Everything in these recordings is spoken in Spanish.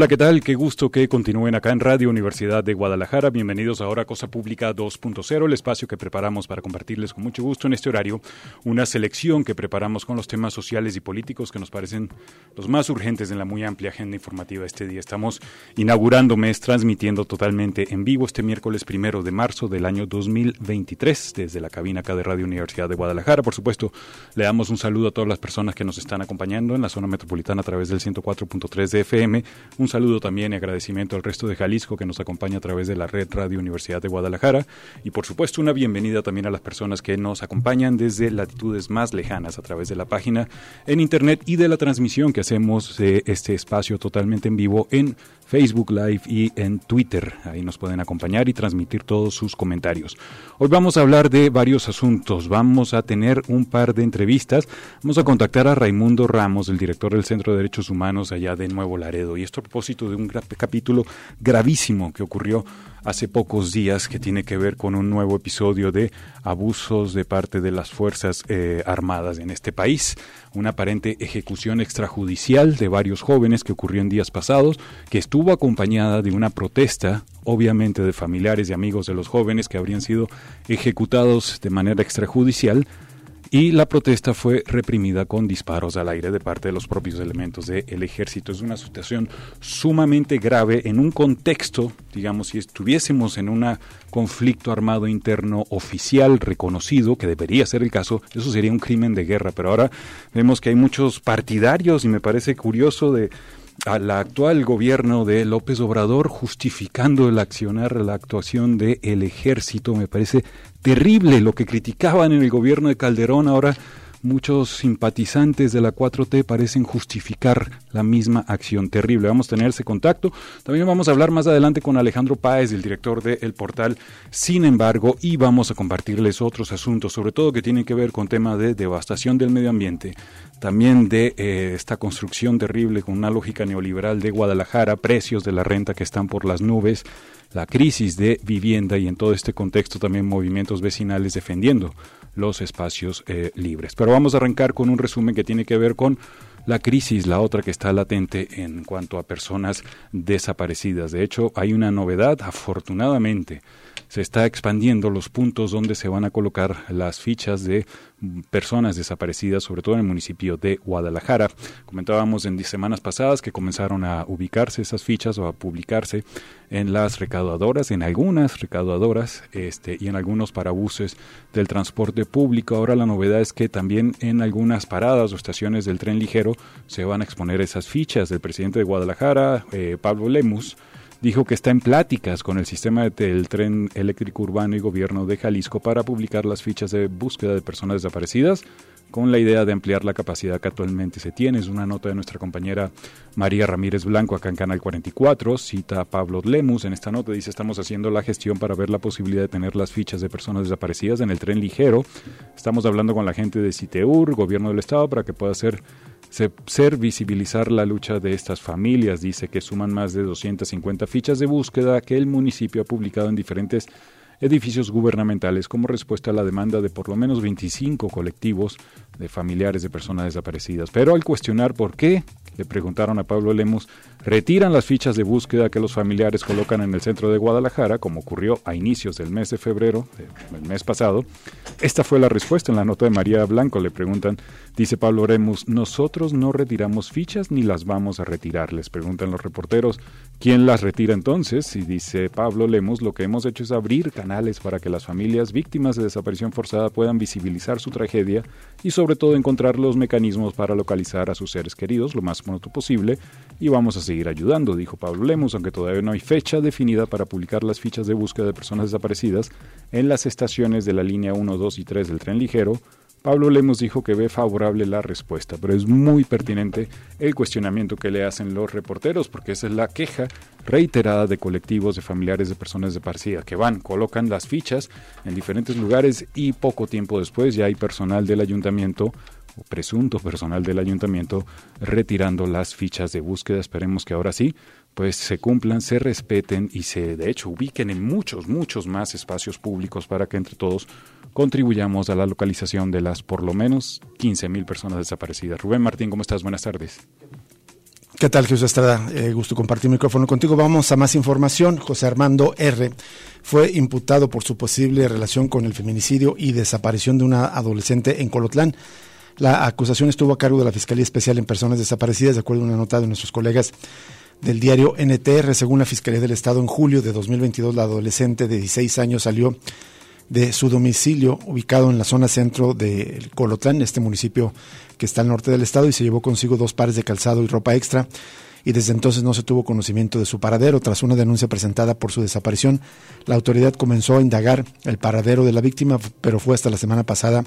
Hola, ¿qué tal? Qué gusto que continúen acá en Radio Universidad de Guadalajara. Bienvenidos ahora a Cosa Pública 2.0, el espacio que preparamos para compartirles con mucho gusto en este horario una selección que preparamos con los temas sociales y políticos que nos parecen los más urgentes en la muy amplia agenda informativa este día. Estamos inaugurando mes, transmitiendo totalmente en vivo este miércoles primero de marzo del año 2023 desde la cabina acá de Radio Universidad de Guadalajara. Por supuesto, le damos un saludo a todas las personas que nos están acompañando en la zona metropolitana a través del 104.3 de FM un saludo también y agradecimiento al resto de Jalisco que nos acompaña a través de la red Radio Universidad de Guadalajara. Y por supuesto una bienvenida también a las personas que nos acompañan desde latitudes más lejanas a través de la página en internet y de la transmisión que hacemos de este espacio totalmente en vivo en Facebook Live y en Twitter. Ahí nos pueden acompañar y transmitir todos sus comentarios. Hoy vamos a hablar de varios asuntos. Vamos a tener un par de entrevistas. Vamos a contactar a Raimundo Ramos, el director del Centro de Derechos Humanos allá de Nuevo Laredo. Y esto a propósito de un capítulo gravísimo que ocurrió hace pocos días que tiene que ver con un nuevo episodio de abusos de parte de las Fuerzas eh, Armadas en este país, una aparente ejecución extrajudicial de varios jóvenes que ocurrió en días pasados, que estuvo acompañada de una protesta, obviamente de familiares y amigos de los jóvenes que habrían sido ejecutados de manera extrajudicial y la protesta fue reprimida con disparos al aire de parte de los propios elementos del ejército. Es una situación sumamente grave en un contexto, digamos, si estuviésemos en un conflicto armado interno oficial reconocido, que debería ser el caso, eso sería un crimen de guerra, pero ahora vemos que hay muchos partidarios y me parece curioso de al actual gobierno de López Obrador justificando el accionar, la actuación del el ejército. Me parece terrible lo que criticaban en el gobierno de Calderón. Ahora muchos simpatizantes de la 4T parecen justificar la misma acción terrible. Vamos a tener ese contacto. También vamos a hablar más adelante con Alejandro Páez, el director del portal Sin embargo, y vamos a compartirles otros asuntos, sobre todo que tienen que ver con tema de devastación del medio ambiente, también de eh, esta construcción terrible con una lógica neoliberal de Guadalajara, precios de la renta que están por las nubes, la crisis de vivienda y en todo este contexto también movimientos vecinales defendiendo los espacios eh, libres. Pero vamos a arrancar con un resumen que tiene que ver con la crisis, la otra que está latente en cuanto a personas desaparecidas. De hecho, hay una novedad, afortunadamente, se está expandiendo los puntos donde se van a colocar las fichas de personas desaparecidas, sobre todo en el municipio de Guadalajara. Comentábamos en semanas pasadas que comenzaron a ubicarse esas fichas o a publicarse en las recaudadoras, en algunas recaudadoras este, y en algunos parabuses del transporte público. Ahora la novedad es que también en algunas paradas o estaciones del tren ligero se van a exponer esas fichas del presidente de Guadalajara, eh, Pablo Lemus, dijo que está en pláticas con el sistema del tren eléctrico urbano y gobierno de Jalisco para publicar las fichas de búsqueda de personas desaparecidas con la idea de ampliar la capacidad que actualmente se tiene. Es una nota de nuestra compañera María Ramírez Blanco acá en Canal 44, cita a Pablo Lemus en esta nota, dice estamos haciendo la gestión para ver la posibilidad de tener las fichas de personas desaparecidas en el tren ligero. Estamos hablando con la gente de Citeur, gobierno del estado, para que pueda ser ser visibilizar la lucha de estas familias. Dice que suman más de 250 fichas de búsqueda que el municipio ha publicado en diferentes edificios gubernamentales como respuesta a la demanda de por lo menos 25 colectivos de familiares de personas desaparecidas. Pero al cuestionar por qué, le preguntaron a Pablo Lemos, retiran las fichas de búsqueda que los familiares colocan en el centro de Guadalajara, como ocurrió a inicios del mes de febrero, el mes pasado. Esta fue la respuesta en la nota de María Blanco. Le preguntan, dice Pablo Lemus, nosotros no retiramos fichas ni las vamos a retirar. Les preguntan los reporteros, ¿quién las retira entonces? Y dice Pablo Lemus, lo que hemos hecho es abrir canales para que las familias víctimas de desaparición forzada puedan visibilizar su tragedia y sobre todo encontrar los mecanismos para localizar a sus seres queridos lo más pronto posible y vamos a seguir ayudando, dijo Pablo Lemos, aunque todavía no hay fecha definida para publicar las fichas de búsqueda de personas desaparecidas en las estaciones de la línea 1, 2 y 3 del tren ligero. Pablo Lemos dijo que ve favorable la respuesta, pero es muy pertinente el cuestionamiento que le hacen los reporteros, porque esa es la queja reiterada de colectivos de familiares de personas desaparecidas, que van, colocan las fichas en diferentes lugares y poco tiempo después ya hay personal del ayuntamiento presunto personal del ayuntamiento retirando las fichas de búsqueda. Esperemos que ahora sí, pues se cumplan, se respeten y se de hecho ubiquen en muchos, muchos más espacios públicos para que entre todos contribuyamos a la localización de las por lo menos 15.000 personas desaparecidas. Rubén Martín, ¿cómo estás? Buenas tardes. ¿Qué tal, Jesús Estrada? Eh, gusto compartir micrófono contigo. Vamos a más información. José Armando R. fue imputado por su posible relación con el feminicidio y desaparición de una adolescente en Colotlán. La acusación estuvo a cargo de la Fiscalía Especial en Personas Desaparecidas, de acuerdo a una nota de nuestros colegas del diario NTR. Según la Fiscalía del Estado, en julio de 2022, la adolescente de 16 años salió de su domicilio ubicado en la zona centro de Colotlán, este municipio que está al norte del estado, y se llevó consigo dos pares de calzado y ropa extra. Y desde entonces no se tuvo conocimiento de su paradero. Tras una denuncia presentada por su desaparición, la autoridad comenzó a indagar el paradero de la víctima, pero fue hasta la semana pasada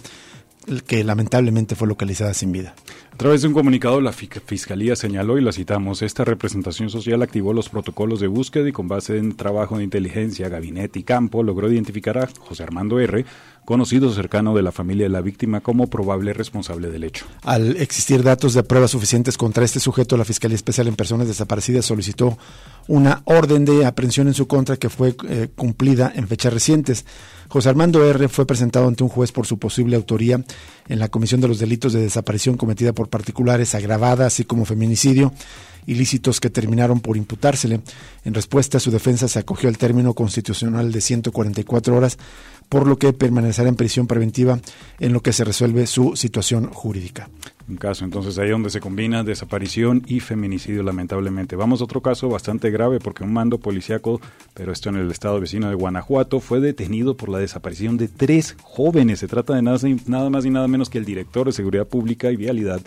que lamentablemente fue localizada sin vida. A través de un comunicado, la Fiscalía señaló, y la citamos, esta representación social activó los protocolos de búsqueda y con base en trabajo de inteligencia, gabinete y campo, logró identificar a José Armando R., conocido cercano de la familia de la víctima como probable responsable del hecho. Al existir datos de pruebas suficientes contra este sujeto, la Fiscalía Especial en Personas Desaparecidas solicitó una orden de aprehensión en su contra que fue eh, cumplida en fechas recientes. José Armando R. fue presentado ante un juez por su posible autoría en la comisión de los delitos de desaparición cometida por particulares agravada, así como feminicidio, ilícitos que terminaron por imputársele. En respuesta, su defensa se acogió al término constitucional de 144 horas, por lo que permanecerá en prisión preventiva en lo que se resuelve su situación jurídica. Un caso entonces ahí donde se combina desaparición y feminicidio lamentablemente. Vamos a otro caso bastante grave porque un mando policiaco, pero esto en el estado vecino de Guanajuato, fue detenido por la desaparición de tres jóvenes. Se trata de nada, más y nada menos que el director de Seguridad Pública y Vialidad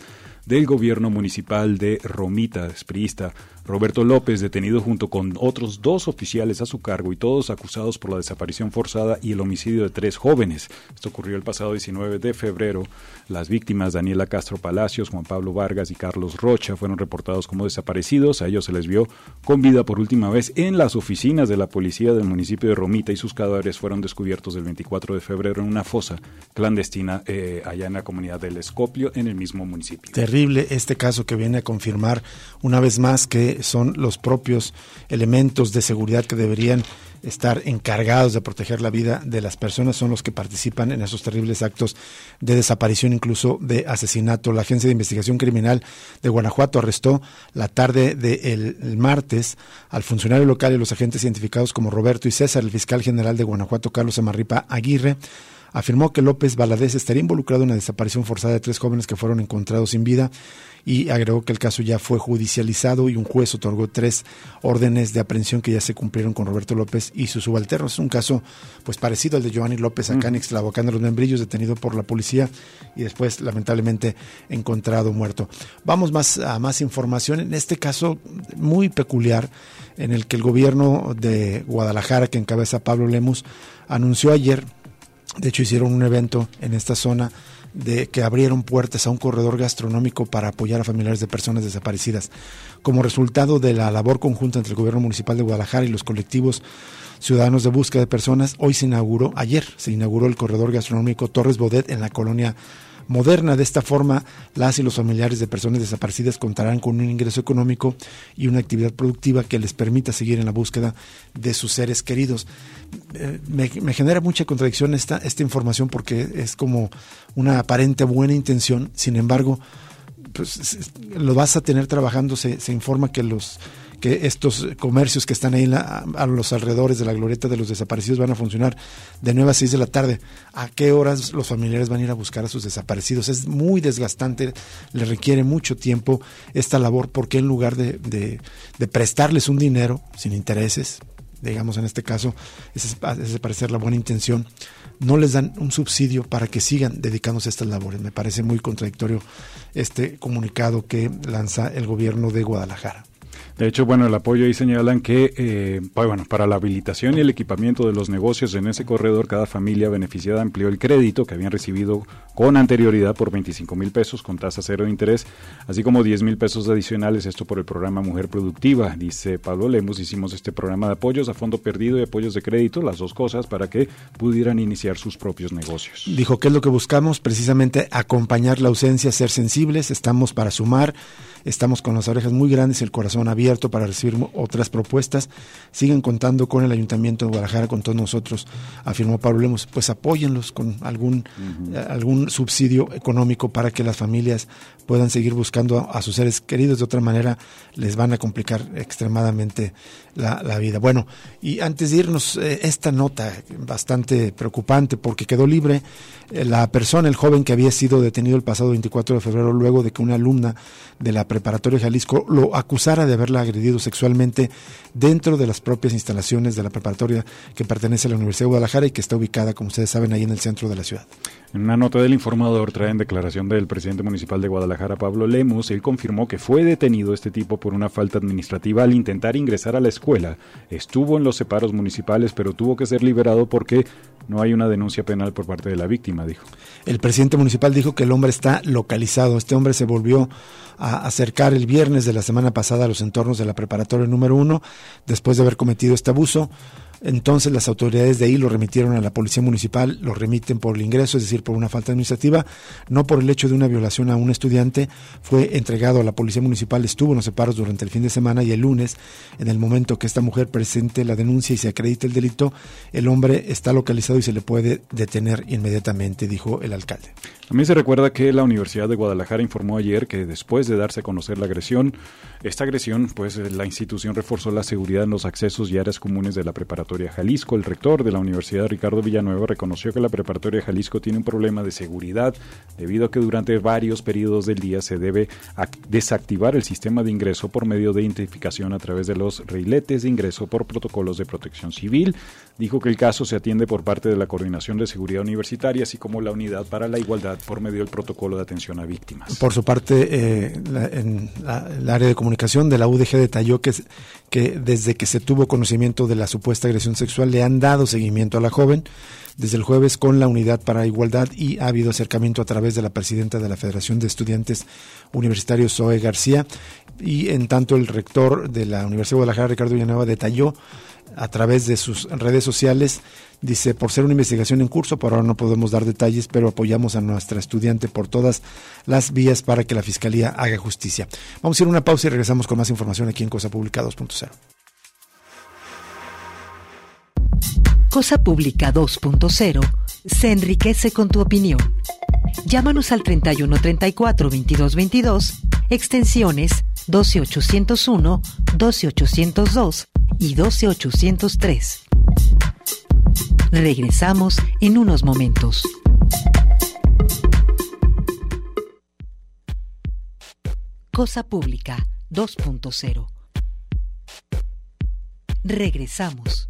del gobierno municipal de Romita, espriista, Roberto López, detenido junto con otros dos oficiales a su cargo y todos acusados por la desaparición forzada y el homicidio de tres jóvenes. Esto ocurrió el pasado 19 de febrero. Las víctimas, Daniela Castro Palacios, Juan Pablo Vargas y Carlos Rocha, fueron reportados como desaparecidos. A ellos se les vio con vida por última vez en las oficinas de la policía del municipio de Romita y sus cadáveres fueron descubiertos el 24 de febrero en una fosa clandestina eh, allá en la comunidad del Escopio, en el mismo municipio. Terrible este caso que viene a confirmar una vez más que son los propios elementos de seguridad que deberían estar encargados de proteger la vida de las personas, son los que participan en esos terribles actos de desaparición, incluso de asesinato. La Agencia de Investigación Criminal de Guanajuato arrestó la tarde del martes al funcionario local y los agentes identificados como Roberto y César, el fiscal general de Guanajuato, Carlos Amarripa Aguirre, afirmó que López Valadez estaría involucrado en la desaparición forzada de tres jóvenes que fueron encontrados sin vida y agregó que el caso ya fue judicializado y un juez otorgó tres órdenes de aprehensión que ya se cumplieron con Roberto López y sus subalternos. Es un caso pues parecido al de Giovanni López acá en Extlavocán de los Membrillos, detenido por la policía y después lamentablemente encontrado muerto. Vamos más a más información. En este caso muy peculiar en el que el gobierno de Guadalajara, que encabeza Pablo Lemus, anunció ayer, de hecho hicieron un evento en esta zona de que abrieron puertas a un corredor gastronómico para apoyar a familiares de personas desaparecidas. Como resultado de la labor conjunta entre el gobierno municipal de Guadalajara y los colectivos ciudadanos de búsqueda de personas, hoy se inauguró, ayer se inauguró el corredor gastronómico Torres Bodet en la colonia moderna. De esta forma, las y los familiares de personas desaparecidas contarán con un ingreso económico y una actividad productiva que les permita seguir en la búsqueda de sus seres queridos. Eh, me, genera mucha contradicción esta, esta información porque es como una aparente buena intención, sin embargo, pues lo vas a tener trabajando, se, se informa que los que estos comercios que están ahí a, los alrededores de la glorieta de los desaparecidos van a funcionar de 9 a 6 de la tarde. ¿A qué horas los familiares van a ir a buscar a sus desaparecidos? Es muy desgastante, le requiere mucho tiempo esta labor porque en lugar de, prestarles un dinero sin intereses, digamos en este caso, es, es parecer la buena intención, no les dan un subsidio para que sigan dedicándose a estas labores. Me parece muy contradictorio este comunicado que lanza el gobierno de Guadalajara. De hecho, bueno, el apoyo ahí señalan que, eh, bueno, para la habilitación y el equipamiento de los negocios en ese corredor, cada familia beneficiada amplió el crédito que habían recibido con anterioridad por 25 mil pesos con tasa cero de interés, así como 10 mil pesos adicionales, esto por el programa Mujer Productiva. Dice Pablo Lemos, hicimos este programa de apoyos a fondo perdido y apoyos de crédito, las dos cosas, para que pudieran iniciar sus propios negocios. Dijo que es lo que buscamos, precisamente acompañar la ausencia, ser sensibles, estamos para sumar Estamos con las orejas muy grandes y el corazón abierto para recibir otras propuestas. Siguen contando con el Ayuntamiento de Guadalajara, con todos nosotros, afirmó Pablo Lemos. Pues apóyenlos con algún, eh, algún subsidio económico para que las familias puedan seguir buscando a, sus seres queridos. De otra manera, les van a complicar extremadamente la, vida. Bueno, y antes de irnos, eh, esta nota bastante preocupante porque quedó libre eh, la persona, el joven que había sido detenido el pasado 24 de febrero luego de que una alumna de la preparatoria Jalisco lo acusara de haberla agredido sexualmente dentro de las propias instalaciones de la preparatoria que pertenece a la Universidad de Guadalajara y que está ubicada, como ustedes saben, ahí en el centro de la ciudad. En una nota del informador traen declaración del presidente municipal de Guadalajara, Pablo Lemus. Él confirmó que fue detenido este tipo por una falta administrativa al intentar ingresar a la escuela. Estuvo en los separos municipales, pero tuvo que ser liberado porque no hay una denuncia penal por parte de la víctima, dijo. El presidente municipal dijo que el hombre está localizado. Este hombre se volvió a acercar el viernes de la semana pasada a los entornos de la preparatoria número uno, después de haber cometido este abuso. Entonces las autoridades de ahí lo remitieron a la policía municipal, lo remiten por el ingreso, es decir, por una falta administrativa, no por el hecho de una violación a un estudiante. Fue entregado a la policía municipal, estuvo en los separos durante el fin de semana y el lunes, en el momento que esta mujer presente la denuncia y se acredite el delito, el hombre está localizado y se le puede detener inmediatamente, dijo el alcalde. También se recuerda que la Universidad de Guadalajara informó ayer que después de darse a conocer la agresión, esta agresión, pues la institución reforzó la seguridad en los accesos y áreas comunes de la preparatoria Jalisco. El rector de la Universidad, Ricardo Villanueva, reconoció que la preparatoria Jalisco tiene un problema de seguridad debido a que durante varios periodos del día se debe desactivar el sistema de ingreso por medio de identificación a través de los reiletes de ingreso por protocolos de protección civil. Dijo que el caso se atiende por parte de la Coordinación de Seguridad Universitaria, así como la Unidad para la Igualdad por medio del protocolo de atención a víctimas. Por su parte, eh, en el área de comunicación de la UDG detalló que, que desde que se tuvo conocimiento de la supuesta agresión sexual le han dado seguimiento a la joven desde el jueves con la Unidad para Igualdad y ha habido acercamiento a través de la presidenta de la Federación de Estudiantes Universitarios, Zoe García, y en tanto el rector de la Universidad de Guadalajara, Ricardo Villanueva, detalló a través de sus redes sociales Dice, por ser una investigación en curso, por ahora no podemos dar detalles, pero apoyamos a nuestra estudiante por todas las vías para que la Fiscalía haga justicia. Vamos a ir a una pausa y regresamos con más información aquí en Cosa Pública 2.0. Cosa Pública 2.0 se enriquece con tu opinión. Llámanos al 3134 2222, extensiones 12801, 12802 y 12803. Regresamos en unos momentos. Cosa Pública 2.0. Regresamos.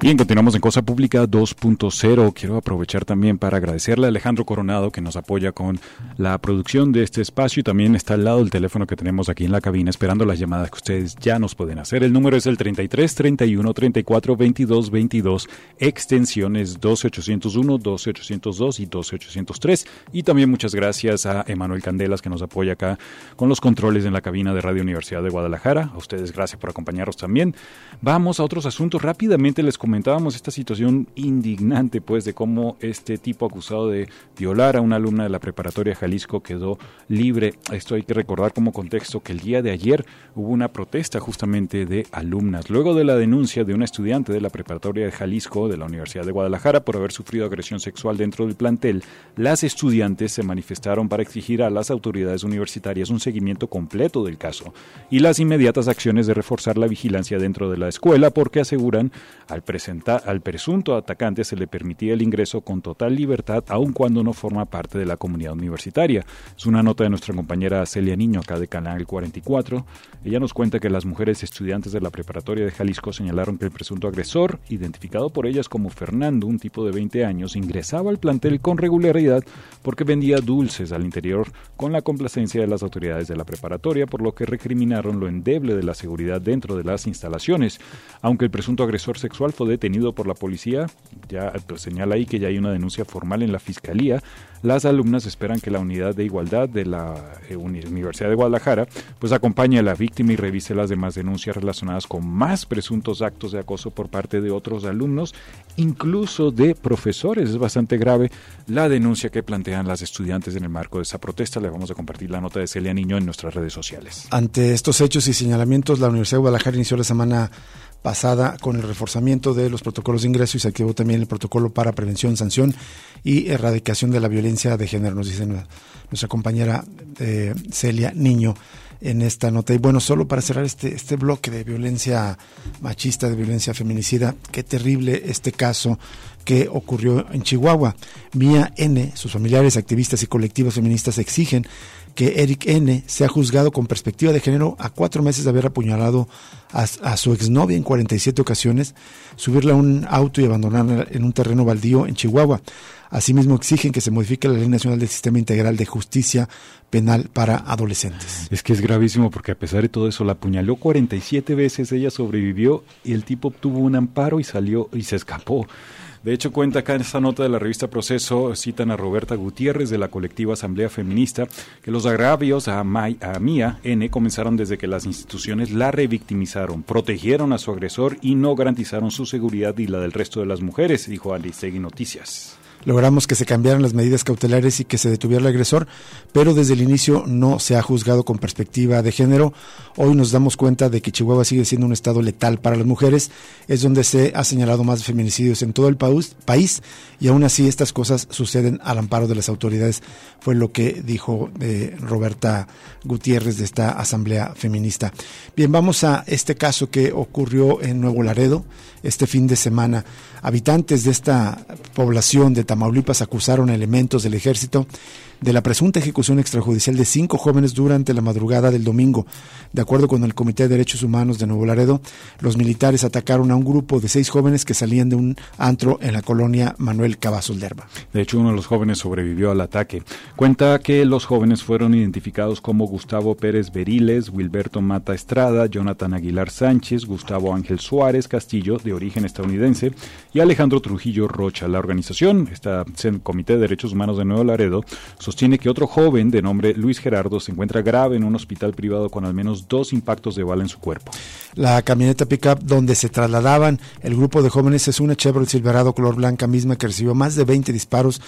Bien, continuamos en Cosa Pública 2.0. Quiero aprovechar también para agradecerle a Alejandro Coronado que nos apoya con la producción de este espacio y también está al lado del teléfono que tenemos aquí en la cabina esperando las llamadas que ustedes ya nos pueden hacer. El número es el 33 31 34 22 22, extensiones 12801, 12802 y 12803. Y también muchas gracias a Emanuel Candelas que nos apoya acá con los controles en la cabina de Radio Universidad de Guadalajara. A ustedes gracias por acompañarnos también. Vamos a otros asuntos. Rápidamente les comentábamos esta situación indignante, pues, de cómo este tipo acusado de violar a una alumna de la preparatoria Jalisco quedó libre. Esto hay que recordar como contexto que el día de ayer hubo una protesta justamente de alumnas, luego de la denuncia de una estudiante de la preparatoria de Jalisco de la Universidad de Guadalajara por haber sufrido agresión sexual dentro del plantel. Las estudiantes se manifestaron para exigir a las autoridades universitarias un seguimiento completo del caso y las inmediatas acciones de reforzar la vigilancia dentro de la escuela porque aseguran al presidente al presunto atacante se le permitía el ingreso con total libertad, aun cuando no forma parte de la comunidad universitaria. Es una nota de nuestra compañera Celia Niño, acá de Canal 44. Ella nos cuenta que las mujeres estudiantes de la preparatoria de Jalisco señalaron que el presunto agresor, identificado por ellas como Fernando, un tipo de 20 años, ingresaba al plantel con regularidad porque vendía dulces al interior con la complacencia de las autoridades de la preparatoria, por lo que recriminaron lo endeble de la seguridad dentro de las instalaciones. Aunque el presunto agresor sexual fue detenido por la policía, ya pues, señala ahí que ya hay una denuncia formal en la fiscalía, las alumnas esperan que la unidad de igualdad de la eh, Universidad de Guadalajara pues acompañe a la víctima y revise las demás denuncias relacionadas con más presuntos actos de acoso por parte de otros alumnos, incluso de profesores. Es bastante grave la denuncia que plantean las estudiantes en el marco de esa protesta. Le vamos a compartir la nota de Celia Niño en nuestras redes sociales. Ante estos hechos y señalamientos, la Universidad de Guadalajara inició la semana pasada con el reforzamiento de los protocolos de ingreso y se activó también el protocolo para prevención, sanción y erradicación de la violencia de género, nos dice nuestra compañera eh, Celia Niño en esta nota. Y bueno, solo para cerrar este, este bloque de violencia machista, de violencia feminicida, qué terrible este caso que ocurrió en Chihuahua. Mía N, sus familiares, activistas y colectivos feministas exigen que Eric N. sea juzgado con perspectiva de género a cuatro meses de haber apuñalado a, su exnovia en 47 ocasiones, subirla a un auto y abandonarla en un terreno baldío en Chihuahua. Asimismo, exigen que se modifique la Ley Nacional del Sistema Integral de Justicia Penal para Adolescentes. Es que es gravísimo porque a pesar de todo eso, la apuñaló 47 veces, ella sobrevivió y el tipo obtuvo un amparo y salió y se escapó. De hecho, cuenta acá en esta nota de la revista Proceso, citan a Roberta Gutiérrez de la colectiva Asamblea Feminista, que los agravios a, a Mía N comenzaron desde que las instituciones la revictimizaron, protegieron a su agresor y no garantizaron su seguridad y la del resto de las mujeres, dijo Aristegui Noticias logramos que se cambiaran las medidas cautelares y que se detuviera el agresor, pero desde el inicio no se ha juzgado con perspectiva de género. Hoy nos damos cuenta de que Chihuahua sigue siendo un estado letal para las mujeres, es donde se ha señalado más feminicidios en todo el país y aún así estas cosas suceden al amparo de las autoridades, fue lo que dijo eh, Roberta Gutiérrez de esta asamblea feminista. Bien, vamos a este caso que ocurrió en Nuevo Laredo este fin de semana. Habitantes de esta población de Tamaulipas acusaron elementos del ejército de la presunta ejecución extrajudicial de cinco jóvenes durante la madrugada del domingo. De acuerdo con el Comité de Derechos Humanos de Nuevo Laredo, los militares atacaron a un grupo de seis jóvenes que salían de un antro en la colonia Manuel Cavazos Lerba. De hecho, uno de los jóvenes sobrevivió al ataque. Cuenta que los jóvenes fueron identificados como Gustavo Pérez Beriles, Wilberto Mata Estrada, Jonathan Aguilar Sánchez, Gustavo Ángel Suárez Castillo, de origen estadounidense, y Alejandro Trujillo Rocha. La organización, esta Comité de Derechos Humanos de Nuevo Laredo, sostiene que otro joven de nombre Luis Gerardo se encuentra grave en un hospital privado con al menos dos impactos de bala en su cuerpo. La camioneta pickup donde se trasladaban el grupo de jóvenes es una Chevrolet Silverado color blanca misma que recibió más de 20 disparos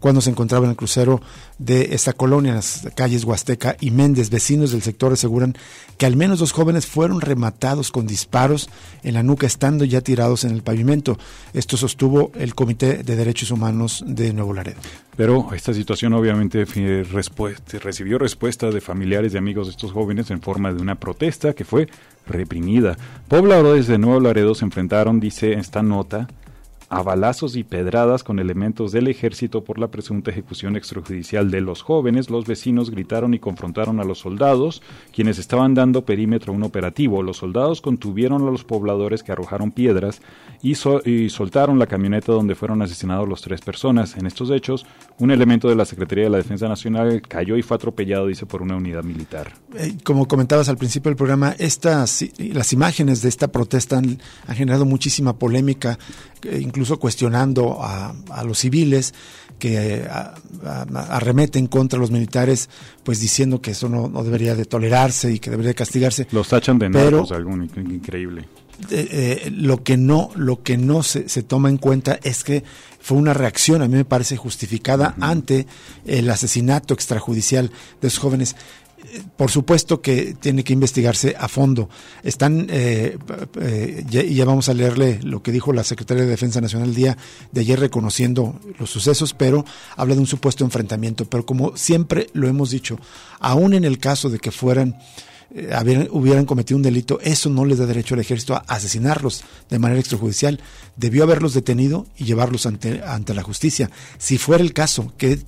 cuando se encontraba en el crucero de esta colonia, en las calles Huasteca y Méndez. Vecinos del sector aseguran que al menos dos jóvenes fueron rematados con disparos en la nuca estando ya tirados en el pavimento. Esto sostuvo el Comité de Derechos Humanos de Nuevo Laredo. Pero esta situación obviamente recibió respuesta de familiares y amigos de estos jóvenes en forma de una protesta que fue reprimida. Pobladores de Nuevo Laredo se enfrentaron, dice esta nota, a balazos y pedradas con elementos del ejército por la presunta ejecución extrajudicial de los jóvenes, los vecinos gritaron y confrontaron a los soldados, quienes estaban dando perímetro a un operativo. Los soldados contuvieron a los pobladores que arrojaron piedras y, soltaron la camioneta donde fueron asesinados los tres personas. En estos hechos, un elemento de la Secretaría de la Defensa Nacional cayó y fue atropellado, dice, por una unidad militar. Eh, como comentabas al principio del programa, estas, las imágenes de esta protesta han, generado muchísima polémica, eh, incluso cuestionando a, los civiles que eh, arremeten contra los militares, pues diciendo que eso no, debería de tolerarse y que debería de castigarse. Los tachan de narcos, algo increíble. Eh, lo que no, lo que no se, se, toma en cuenta es que fue una reacción, a mí me parece justificada, ante el asesinato extrajudicial de esos jóvenes por supuesto que tiene que investigarse a fondo. Están, eh, eh, ya, vamos a leerle lo que dijo la Secretaria de Defensa Nacional el día de ayer reconociendo los sucesos, pero habla de un supuesto enfrentamiento. Pero como siempre lo hemos dicho, aún en el caso de que fueran eh, hubieran cometido un delito, eso no les da derecho al ejército a asesinarlos de manera extrajudicial. Debió haberlos detenido y llevarlos ante, ante la justicia. Si fuera el caso, que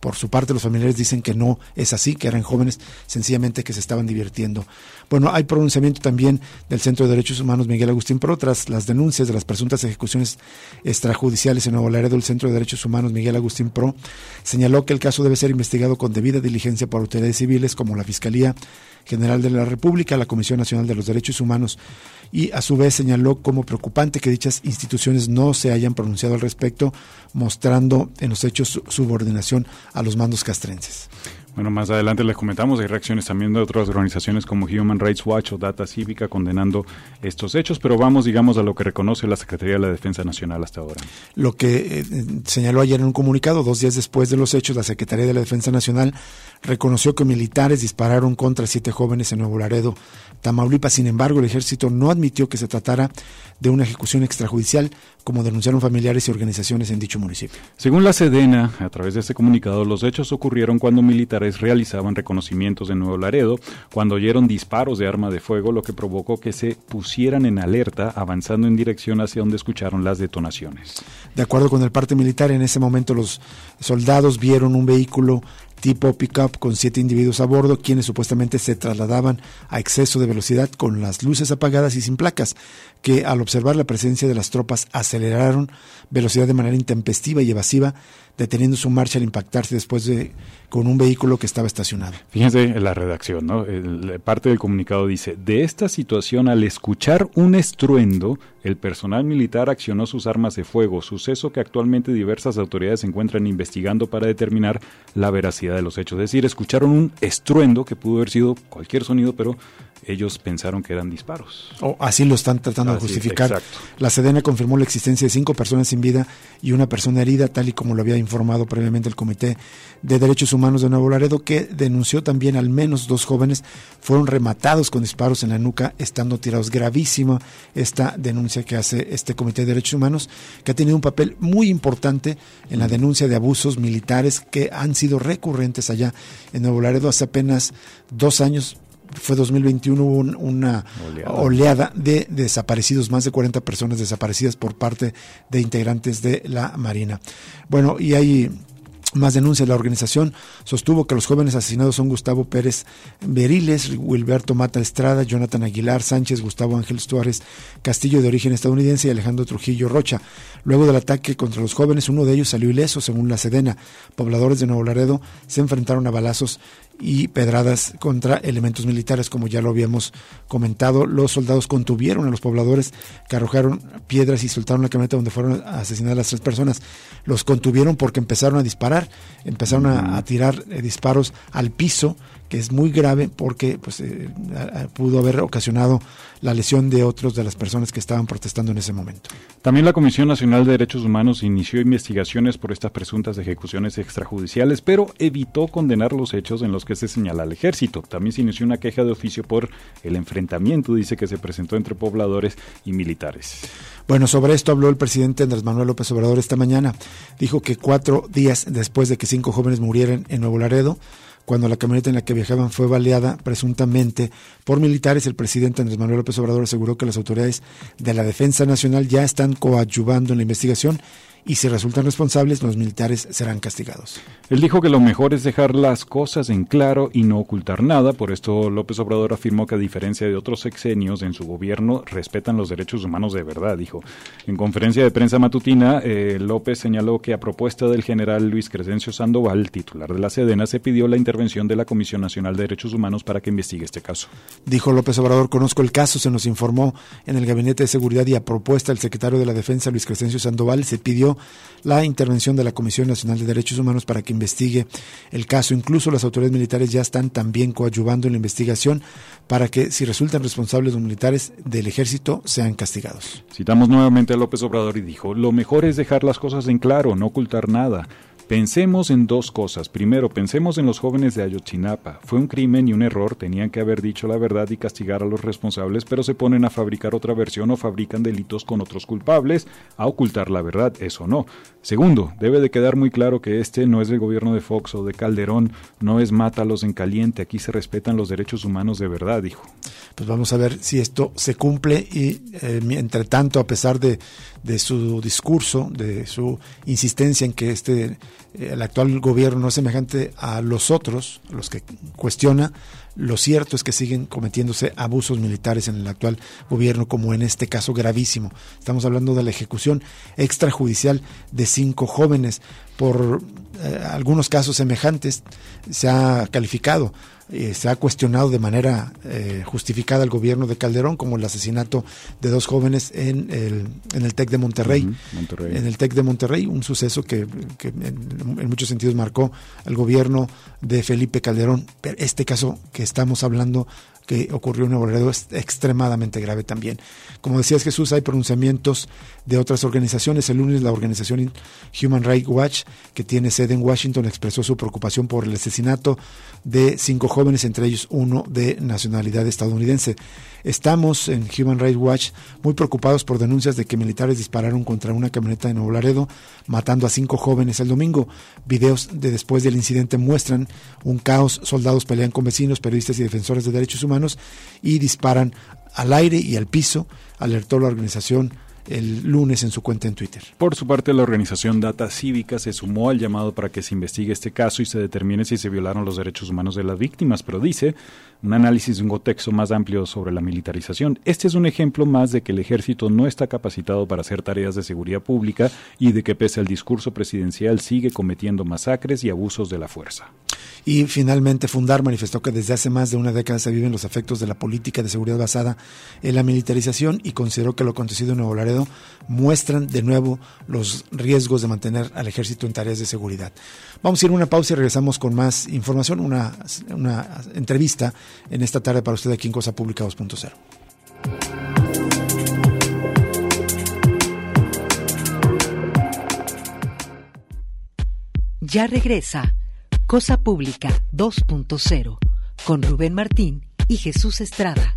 por su parte, los familiares dicen que no es así, que eran jóvenes sencillamente que se estaban divirtiendo. Bueno, hay pronunciamiento también del Centro de Derechos Humanos Miguel Agustín Pro tras las denuncias de las presuntas ejecuciones extrajudiciales en Nuevo Laredo. El Centro de Derechos Humanos Miguel Agustín Pro señaló que el caso debe ser investigado con debida diligencia por autoridades civiles como la Fiscalía General de la República, la Comisión Nacional de los Derechos Humanos y a su vez señaló como preocupante que dichas instituciones no se hayan pronunciado al respecto, mostrando en los hechos su subordinación a los mandos castrenses. Bueno, más adelante les comentamos, hay reacciones también de otras organizaciones como Human Rights Watch o Data Cívica condenando estos hechos, pero vamos, digamos, a lo que reconoce la Secretaría de la Defensa Nacional hasta ahora. Lo que eh, señaló ayer en un comunicado, dos días después de los hechos, la Secretaría de la Defensa Nacional reconoció que militares dispararon contra siete jóvenes en Nuevo Laredo, Tamaulipas. Sin embargo, el ejército no admitió que se tratara de una ejecución extrajudicial, como denunciaron familiares y organizaciones en dicho municipio. Según la Sedena, a través de este comunicado, los hechos ocurrieron cuando militares realizaban reconocimientos en Nuevo Laredo, cuando oyeron disparos de arma de fuego, lo que provocó que se pusieran en alerta, avanzando en dirección hacia donde escucharon las detonaciones. De acuerdo con el parte militar, en ese momento los soldados vieron un vehículo tipo pickup con siete individuos a bordo, quienes supuestamente se trasladaban a exceso de velocidad con las luces apagadas y sin placas, que al observar la presencia de las tropas aceleraron velocidad de manera intempestiva y evasiva, deteniendo su marcha al impactarse después de con un vehículo que estaba estacionado. Fíjense en la redacción, ¿no? parte del comunicado dice, de esta situación al escuchar un estruendo, el personal militar accionó sus armas de fuego, suceso que actualmente diversas autoridades se encuentran investigando para determinar la veracidad de los hechos. Es decir, escucharon un estruendo que pudo haber sido cualquier sonido, pero ellos pensaron que eran disparos. O así lo están tratando de justificar. La Sedena confirmó la existencia de cinco personas sin vida y una persona herida, tal y como lo había informado previamente el Comité de Derechos Humanos de Nuevo Laredo, que denunció también al menos dos jóvenes fueron rematados con disparos en la nuca, estando tirados. Gravísima esta denuncia que hace este Comité de Derechos Humanos, que ha tenido un papel muy importante en la denuncia de abusos militares que han sido recurrentes allá en Nuevo Laredo hace apenas dos años fue 2021 hubo una oleada. de desaparecidos, más de 40 personas desaparecidas por parte de integrantes de la Marina. Bueno, y hay más denuncias. La organización sostuvo que los jóvenes asesinados son Gustavo Pérez Beriles, Wilberto Mata Estrada, Jonathan Aguilar Sánchez, Gustavo Ángel Suárez Castillo de origen estadounidense y Alejandro Trujillo Rocha. Luego del ataque contra los jóvenes, uno de ellos salió ileso, según la Sedena. Pobladores de Nuevo Laredo se enfrentaron a balazos y pedradas contra elementos militares, como ya lo habíamos comentado. Los soldados contuvieron a los pobladores que arrojaron piedras y soltaron la camioneta donde fueron asesinadas las tres personas. Los contuvieron porque empezaron a disparar, empezaron a, tirar eh, disparos al piso que es muy grave porque pues, eh, pudo haber ocasionado la lesión de otros de las personas que estaban protestando en ese momento. También la Comisión Nacional de Derechos Humanos inició investigaciones por estas presuntas ejecuciones extrajudiciales, pero evitó condenar los hechos en los que se señala al ejército. También se inició una queja de oficio por el enfrentamiento, dice que se presentó entre pobladores y militares. Bueno, sobre esto habló el presidente Andrés Manuel López Obrador esta mañana. Dijo que cuatro días después de que cinco jóvenes murieran en Nuevo Laredo, cuando la camioneta en la que viajaban fue baleada presuntamente por militares, el presidente Andrés Manuel López Obrador aseguró que las autoridades de la Defensa Nacional ya están coadyuvando en la investigación y si resultan responsables, los militares serán castigados. Él dijo que lo mejor es dejar las cosas en claro y no ocultar nada. Por esto López Obrador afirmó que a diferencia de otros sexenios en su gobierno, respetan los derechos humanos de verdad, dijo. En conferencia de prensa matutina, eh, López señaló que a propuesta del general Luis Crescencio Sandoval, titular de la Sedena, se pidió la intervención de la Comisión Nacional de Derechos Humanos para que investigue este caso. Dijo López Obrador, conozco el caso, se nos informó en el Gabinete de Seguridad y a propuesta del secretario de la Defensa, Luis Crescencio Sandoval, se pidió la intervención de la Comisión Nacional de Derechos Humanos para que investigue el caso. Incluso las autoridades militares ya están también coadyuvando en la investigación para que, si resultan responsables los militares del ejército, sean castigados. Citamos nuevamente a López Obrador y dijo, lo mejor es dejar las cosas en claro, no ocultar nada. Pensemos en dos cosas. Primero, pensemos en los jóvenes de Ayotzinapa. Fue un crimen y un error, tenían que haber dicho la verdad y castigar a los responsables, pero se ponen a fabricar otra versión o fabrican delitos con otros culpables, a ocultar la verdad, eso no. Segundo, debe de quedar muy claro que este no es el gobierno de Fox o de Calderón, no es mátalos en caliente, aquí se respetan los derechos humanos de verdad, dijo. Pues vamos a ver si esto se cumple y, eh, entre tanto, a pesar de, de su discurso, de su insistencia en que este eh, el actual gobierno no es semejante a los otros, los que cuestiona, lo cierto es que siguen cometiéndose abusos militares en el actual gobierno, como en este caso gravísimo. Estamos hablando de la ejecución extrajudicial de cinco jóvenes. Por eh, algunos casos semejantes se ha calificado eh, se ha cuestionado de manera eh, justificada el gobierno de Calderón, como el asesinato de dos jóvenes en el, en el TEC de Monterrey, En el TEC de Monterrey, un suceso que, en, muchos sentidos marcó al gobierno de Felipe Calderón. Pero este caso que estamos hablando que ocurrió en Nuevo Laredo es extremadamente grave también. Como decías Jesús, hay pronunciamientos de otras organizaciones. El lunes la organización Human Rights Watch, que tiene sede en Washington, expresó su preocupación por el asesinato de cinco jóvenes, entre ellos uno de nacionalidad estadounidense. Estamos en Human Rights Watch muy preocupados por denuncias de que militares dispararon contra una camioneta de Nuevo Laredo, matando a cinco jóvenes el domingo. Videos de después del incidente muestran un caos, soldados pelean con vecinos, periodistas y defensores de derechos humanos y disparan al aire y al piso, alertó la organización el lunes en su cuenta en Twitter. Por su parte, la organización Data Cívica se sumó al llamado para que se investigue este caso y se determine si se violaron los derechos humanos de las víctimas, pero dice un análisis de un contexto más amplio sobre la militarización. Este es un ejemplo más de que el ejército no está capacitado para hacer tareas de seguridad pública y de que pese al discurso presidencial sigue cometiendo masacres y abusos de la fuerza. Y finalmente Fundar manifestó que desde hace más de una década se viven los efectos de la política de seguridad basada en la militarización y consideró que lo acontecido en Nuevo Laredo muestran de nuevo los riesgos de mantener al ejército en tareas de seguridad. Vamos a ir a una pausa y regresamos con más información, una, una entrevista en esta tarde para usted aquí en Cosa Pública 2.0. Ya regresa Cosa Pública 2.0 con Rubén Martín y Jesús Estrada.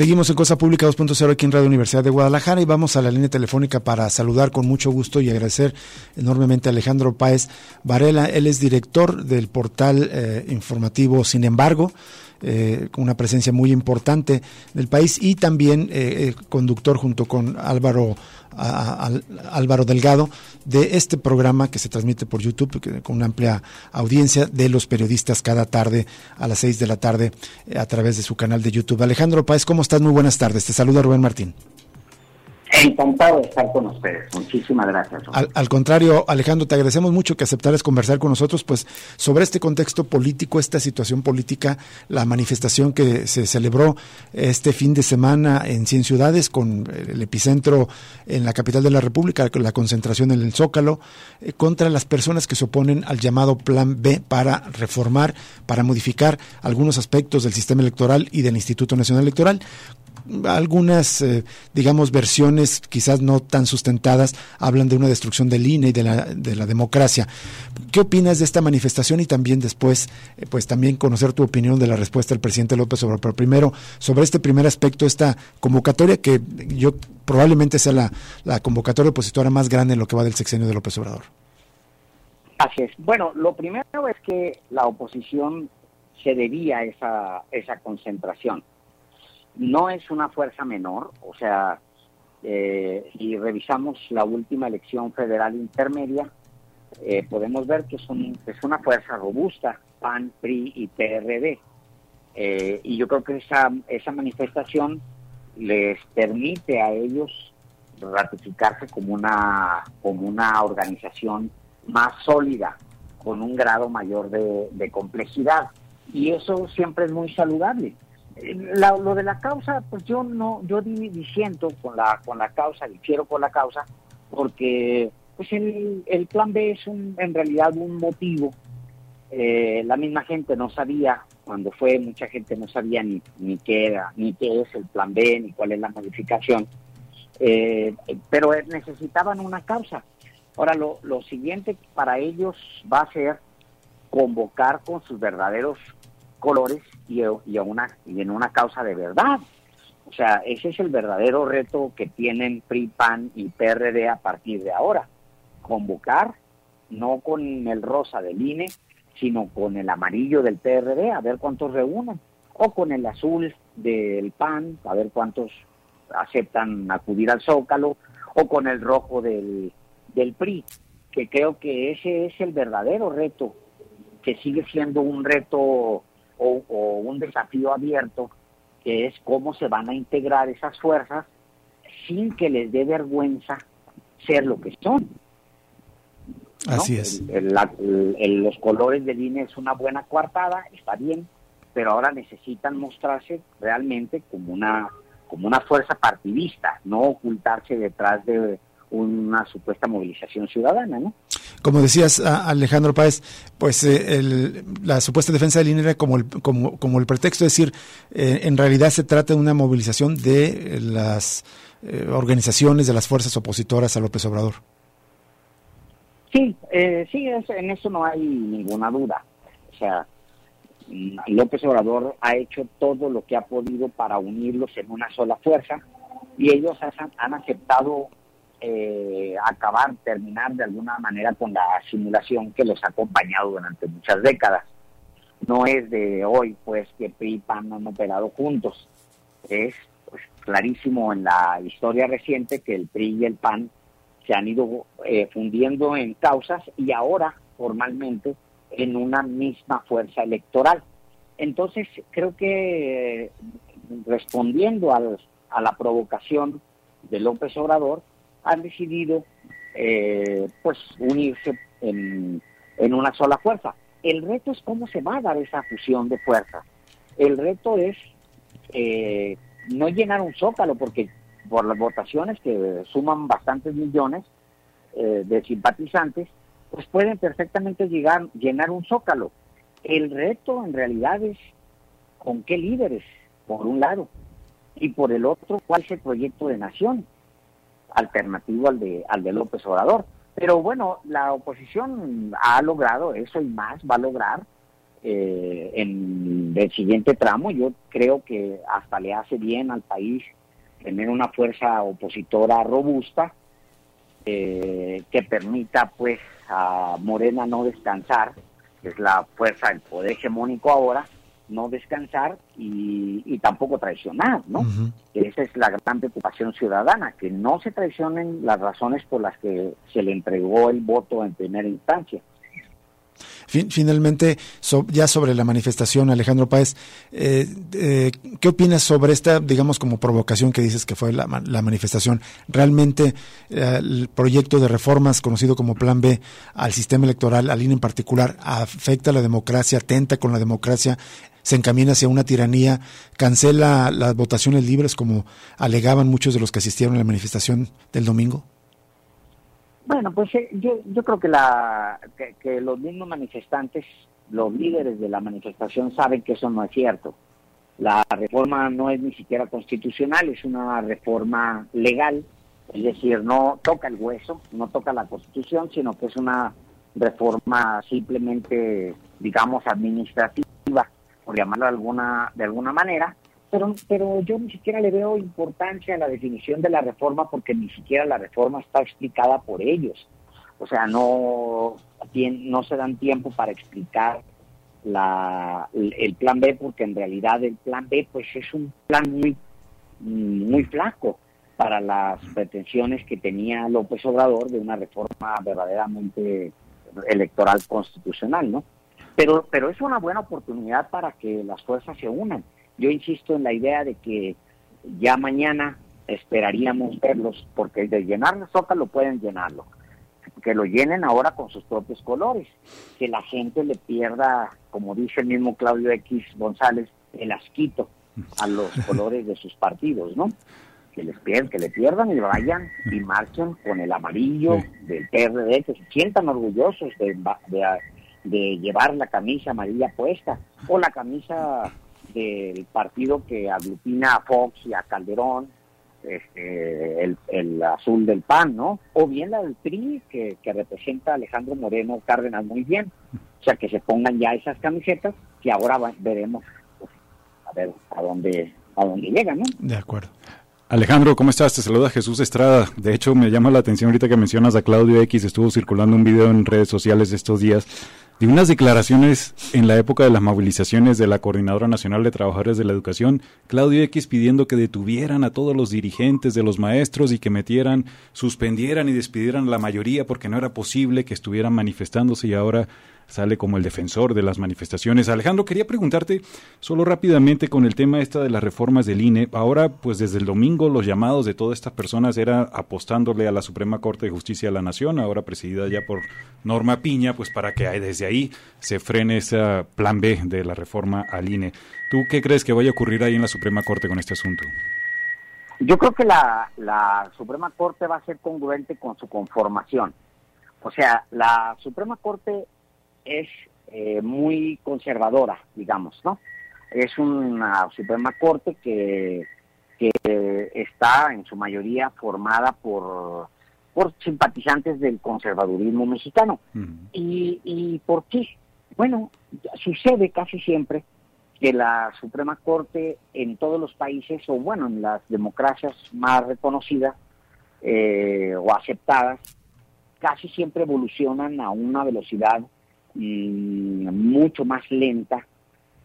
Seguimos en Cosa Pública 2.0 aquí en Radio Universidad de Guadalajara y vamos a la línea telefónica para saludar con mucho gusto y agradecer enormemente a Alejandro Páez Varela. Él es director del portal eh, informativo Sin embargo, eh, con una presencia muy importante del país y también eh, conductor junto con Álvaro Álvaro Delgado de este programa que se transmite por YouTube con una amplia audiencia de los periodistas cada tarde a las seis de la tarde eh, a través de su canal de YouTube. Alejandro Páez, ¿cómo estás? Muy buenas tardes. Te saluda Rubén Martín. Encantado de estar con ustedes. Muchísimas gracias. Al, contrario, Alejandro, te agradecemos mucho que aceptaras conversar con nosotros, pues, sobre este contexto político, esta situación política, la manifestación que se celebró este fin de semana en 100 ciudades, con el epicentro en la capital de la República, la concentración en el Zócalo, eh, contra las personas que se oponen al llamado Plan B para reformar, para modificar algunos aspectos del sistema electoral y del Instituto Nacional Electoral algunas, eh, digamos, versiones quizás no tan sustentadas hablan de una destrucción del INE y de la, de la democracia. ¿Qué opinas de esta manifestación y también después, eh, pues también conocer tu opinión de la respuesta del presidente López Obrador? Pero primero, sobre este primer aspecto, esta convocatoria que yo probablemente sea la, la convocatoria opositora más grande en lo que va del sexenio de López Obrador. Así es. Bueno, lo primero es que la oposición se debía a esa, esa concentración no es una fuerza menor, o sea, eh, si revisamos la última elección federal intermedia, eh, podemos ver que es, es, una fuerza robusta, PAN, PRI y PRD. Eh, y yo creo que esa, esa manifestación les permite a ellos ratificarse como una organización más sólida con un grado mayor de, complejidad. Y eso siempre es muy saludable. Eh, lo de la causa, pues yo no, yo diciendo con la, con la causa, difiero con la causa, porque pues el, el plan B es un, en realidad un motivo. Eh, la misma gente no sabía, cuando fue, mucha gente no sabía ni, ni qué era, ni qué es el plan B, ni cuál es la modificación. Eh, pero necesitaban una causa. Ahora, lo, lo siguiente para ellos va a ser convocar con sus verdaderos colores y, y, una, y en una causa de verdad. O sea, ese es el verdadero reto que tienen PRI, PAN y PRD a partir de ahora. Convocar, no con el rosa del INE, sino con el amarillo del PRD, a ver cuántos reúnen, o con el azul del PAN, a ver cuántos aceptan acudir al Zócalo, o con el rojo del, del PRI, que creo que ese es el verdadero reto, que sigue siendo un reto o, un desafío abierto, que es cómo se van a integrar esas fuerzas sin que les dé vergüenza ser lo que son. Así es. los colores del INE es una buena coartada, está bien, pero ahora necesitan mostrarse realmente como una como una fuerza partidista, no ocultarse detrás de una supuesta movilización ciudadana, ¿no? Como decías, Alejandro Páez, pues eh, la supuesta defensa del INE era como el, como, como el pretexto, es decir, eh, en realidad se trata de una movilización de las eh, organizaciones, de las fuerzas opositoras a López Obrador. Sí, sí, en eso no hay ninguna duda. O sea, López Obrador ha hecho todo lo que ha podido para unirlos en una sola fuerza y ellos han, aceptado eh, acabar, terminar de alguna manera con la simulación que los ha acompañado durante muchas décadas. No es de hoy, pues, que PRI y PAN han operado juntos. Es pues, clarísimo en la historia reciente que el PRI y el PAN se han ido eh, fundiendo en causas y ahora formalmente en una misma fuerza electoral. Entonces, creo que respondiendo a la provocación de López Obrador, han decidido eh, pues unirse en, una sola fuerza. El reto es cómo se va a dar esa fusión de fuerzas. El reto es eh, no llenar un zócalo, porque por las votaciones que suman bastantes millones eh, de simpatizantes, pues pueden perfectamente llegar, llenar un zócalo. El reto en realidad es con qué líderes, por un lado, y por el otro, cuál es el proyecto de nación alternativo al de, al de López Obrador. Pero bueno, la oposición ha logrado eso y más va a lograr eh, en el siguiente tramo. Yo creo que hasta le hace bien al país tener una fuerza opositora robusta eh, que permita pues a Morena no descansar, que es la fuerza del poder hegemónico ahora, no descansar y, tampoco traicionar, ¿no? Esa es la gran preocupación ciudadana, que no se traicionen las razones por las que se le entregó el voto en primera instancia finalmente, ya sobre la manifestación, Alejandro Páez, eh, eh, ¿qué opinas sobre esta, digamos, como provocación que dices que fue la, manifestación? ¿Realmente eh, el proyecto de reformas conocido como Plan B al sistema electoral, al INE en particular, afecta a la democracia, atenta con la democracia? Se encamina hacia una tiranía, cancela las votaciones libres como alegaban muchos de los que asistieron a la manifestación del domingo? Bueno, pues eh, yo, yo creo que, la, que, los mismos manifestantes, los líderes de la manifestación saben que eso no es cierto. La reforma no es ni siquiera constitucional, es una reforma legal, es decir, no toca el hueso, no toca la constitución, sino que es una reforma simplemente, digamos, administrativa, por llamarlo de alguna, de alguna manera, pero, pero yo ni siquiera le veo importancia a la definición de la reforma porque ni siquiera la reforma está explicada por ellos. O sea, no, no se dan tiempo para explicar la, el plan B porque en realidad el plan B pues es un plan muy, muy flaco para las pretensiones que tenía López Obrador de una reforma verdaderamente electoral constitucional, ¿no? Pero, pero es una buena oportunidad para que las fuerzas se unan. Yo insisto en la idea de que ya mañana esperaríamos verlos, porque de llenar el Zócalo pueden llenarlo. que lo llenen ahora con sus propios colores, que la gente le pierda, como dice el mismo Claudio X González, el asquito a los colores de sus partidos, ¿no? Que les pierdan, que le pierdan y vayan y marchen con el amarillo del PRD, que se sientan orgullosos de, de llevar la camisa amarilla puesta o la camisa del partido que aglutina a Fox y a Calderón este, el, azul del PAN, ¿no? O bien la del PRI, que, representa a Alejandro Moreno Cárdenas muy bien. O sea, que se pongan ya esas camisetas que ahora veremos pues, a ver a dónde, a dónde llegan, ¿no? De acuerdo. Alejandro, ¿cómo estás? Te saluda Jesús Estrada. De hecho, me llama la atención ahorita que mencionas a Claudio X. Estuvo circulando un video en redes sociales estos días de unas declaraciones en la época de las movilizaciones de la Coordinadora Nacional de Trabajadores de la Educación, Claudio X pidiendo que detuvieran a todos los dirigentes de los maestros y que metieran, suspendieran y despidieran a la mayoría porque no era posible que estuvieran manifestándose y ahora sale como el defensor de las manifestaciones. Alejandro, quería preguntarte solo rápidamente con el tema esta de las reformas del INE. Ahora, pues desde el domingo los llamados de todas estas personas era apostándole a la Suprema Corte de Justicia de la Nación, ahora presidida ya por Norma Piña, pues para que desde ahí se frene ese plan B de la reforma al INE. ¿Tú qué crees que vaya a ocurrir ahí en la Suprema Corte con este asunto? Yo creo que la, la Suprema Corte va a ser congruente con su conformación. O sea, la Suprema Corte es eh, muy conservadora, digamos, ¿no? Es una Suprema Corte que, que está en su mayoría formada por, por simpatizantes del conservadurismo mexicano. ¿Y, ¿Y por qué? Bueno, sucede casi siempre que la Suprema Corte en todos los países, o bueno, en las democracias más reconocidas eh, o aceptadas, casi siempre evolucionan a una velocidad mucho más lenta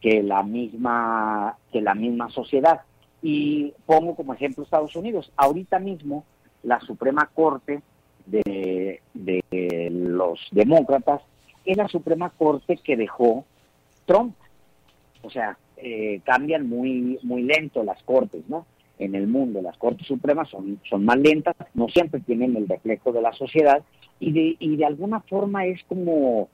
que la misma que la misma sociedad. Y pongo como ejemplo Estados Unidos. Ahorita mismo la Suprema Corte de, de los demócratas es la Suprema Corte que dejó Trump. O sea eh, cambian muy muy lento las cortes no en el mundo las cortes supremas son son más lentas no siempre tienen el reflejo de la sociedad y de y de alguna forma es como